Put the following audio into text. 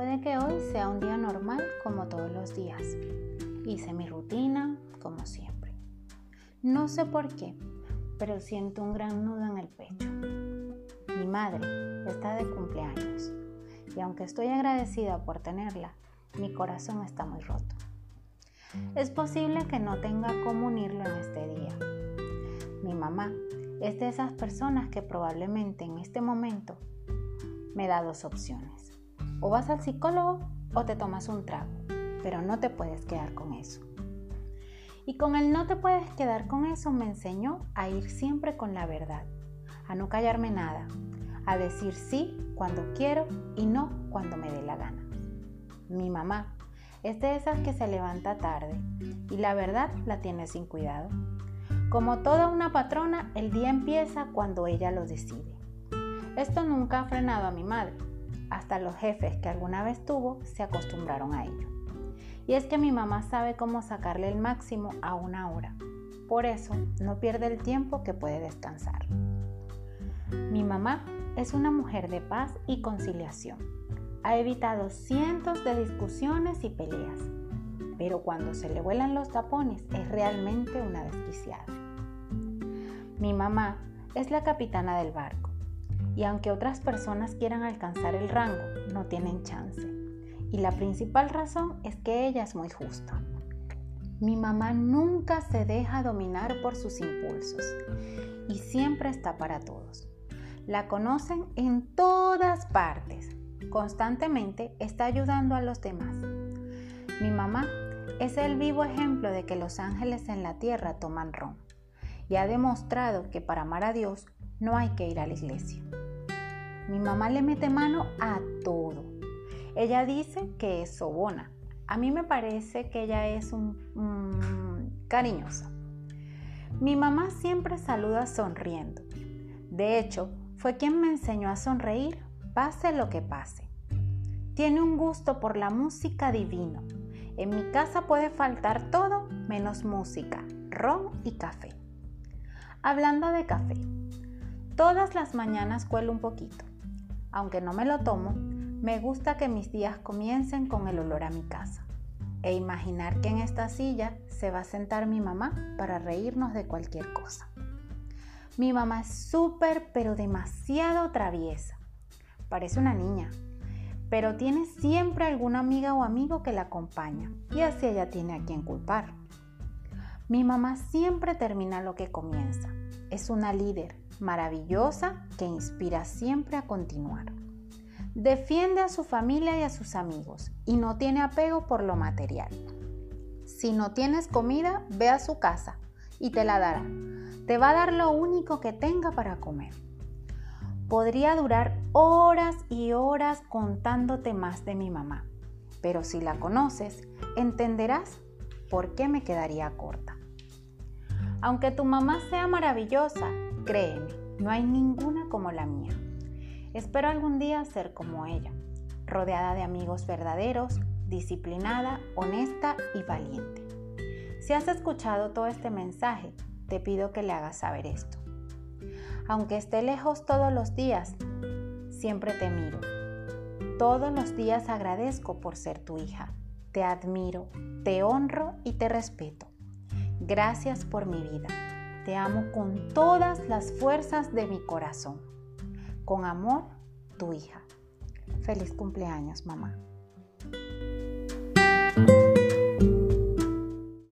Puede que hoy sea un día normal como todos los días. Hice mi rutina como siempre. No sé por qué, pero siento un gran nudo en el pecho. Mi madre está de cumpleaños y aunque estoy agradecida por tenerla, mi corazón está muy roto. Es posible que no tenga cómo unirlo en este día. Mi mamá es de esas personas que probablemente en este momento me da dos opciones o vas al psicólogo o te tomas un trago, pero no te puedes quedar con eso. Y con el no te puedes quedar con eso me enseñó a ir siempre con la verdad, a no callarme nada, a decir sí cuando quiero y no cuando me dé la gana. Mi mamá es de esas que se levanta tarde y la verdad la tiene sin cuidado. Como toda una patrona, el día empieza cuando ella lo decide. Esto nunca ha frenado a mi madre. Hasta los jefes que alguna vez tuvo se acostumbraron a ello. Y es que mi mamá sabe cómo sacarle el máximo a una hora. Por eso no pierde el tiempo que puede descansar. Mi mamá es una mujer de paz y conciliación. Ha evitado cientos de discusiones y peleas, pero cuando se le vuelan los tapones es realmente una desquiciada. Mi mamá es la capitana del barco y aunque otras personas quieran alcanzar el rango, no tienen chance. Y la principal razón es que ella es muy justa. Mi mamá nunca se deja dominar por sus impulsos y siempre está para todos. La conocen en todas partes. Constantemente está ayudando a los demás. Mi mamá es el vivo ejemplo de que los ángeles en la tierra toman ron y ha demostrado que para amar a Dios no hay que ir a la iglesia. Mi mamá le mete mano a todo. Ella dice que es sobona. A mí me parece que ella es un, cariñosa. Mi mamá siempre saluda sonriendo. De hecho, fue quien me enseñó a sonreír, pase lo que pase. Tiene un gusto por la música divino. En mi casa puede faltar todo menos música, ron y café. Hablando de café, todas las mañanas cuelo un poquito. Aunque no me lo tomo, me gusta que mis días comiencen con el olor a mi casa e imaginar que en esta silla se va a sentar mi mamá para reírnos de cualquier cosa. Mi mamá es súper, pero demasiado traviesa. Parece una niña, pero tiene siempre alguna amiga o amigo que la acompaña y así ella tiene a quien culpar. Mi mamá siempre termina lo que comienza. Es una líder maravillosa que inspira siempre a continuar. Defiende a su familia y a sus amigos y no tiene apego por lo material. Si no tienes comida, ve a su casa y te la dará te va a dar lo único que tenga para comer. Podría durar horas y horas contándote más de mi mamá, pero si la conoces, entenderás por qué me quedaría corta. Aunque tu mamá sea maravillosa, créeme, no hay ninguna como la mía. Espero algún día ser como ella, rodeada de amigos verdaderos, disciplinada, honesta y valiente. Si has escuchado todo este mensaje, te pido que le hagas saber esto. Aunque esté lejos todos los días, siempre te miro. Todos los días agradezco por ser tu hija. Te admiro, te honro y te respeto. Gracias por mi vida. Te amo con todas las fuerzas de mi corazón. Con amor, tu hija. Feliz cumpleaños, mamá.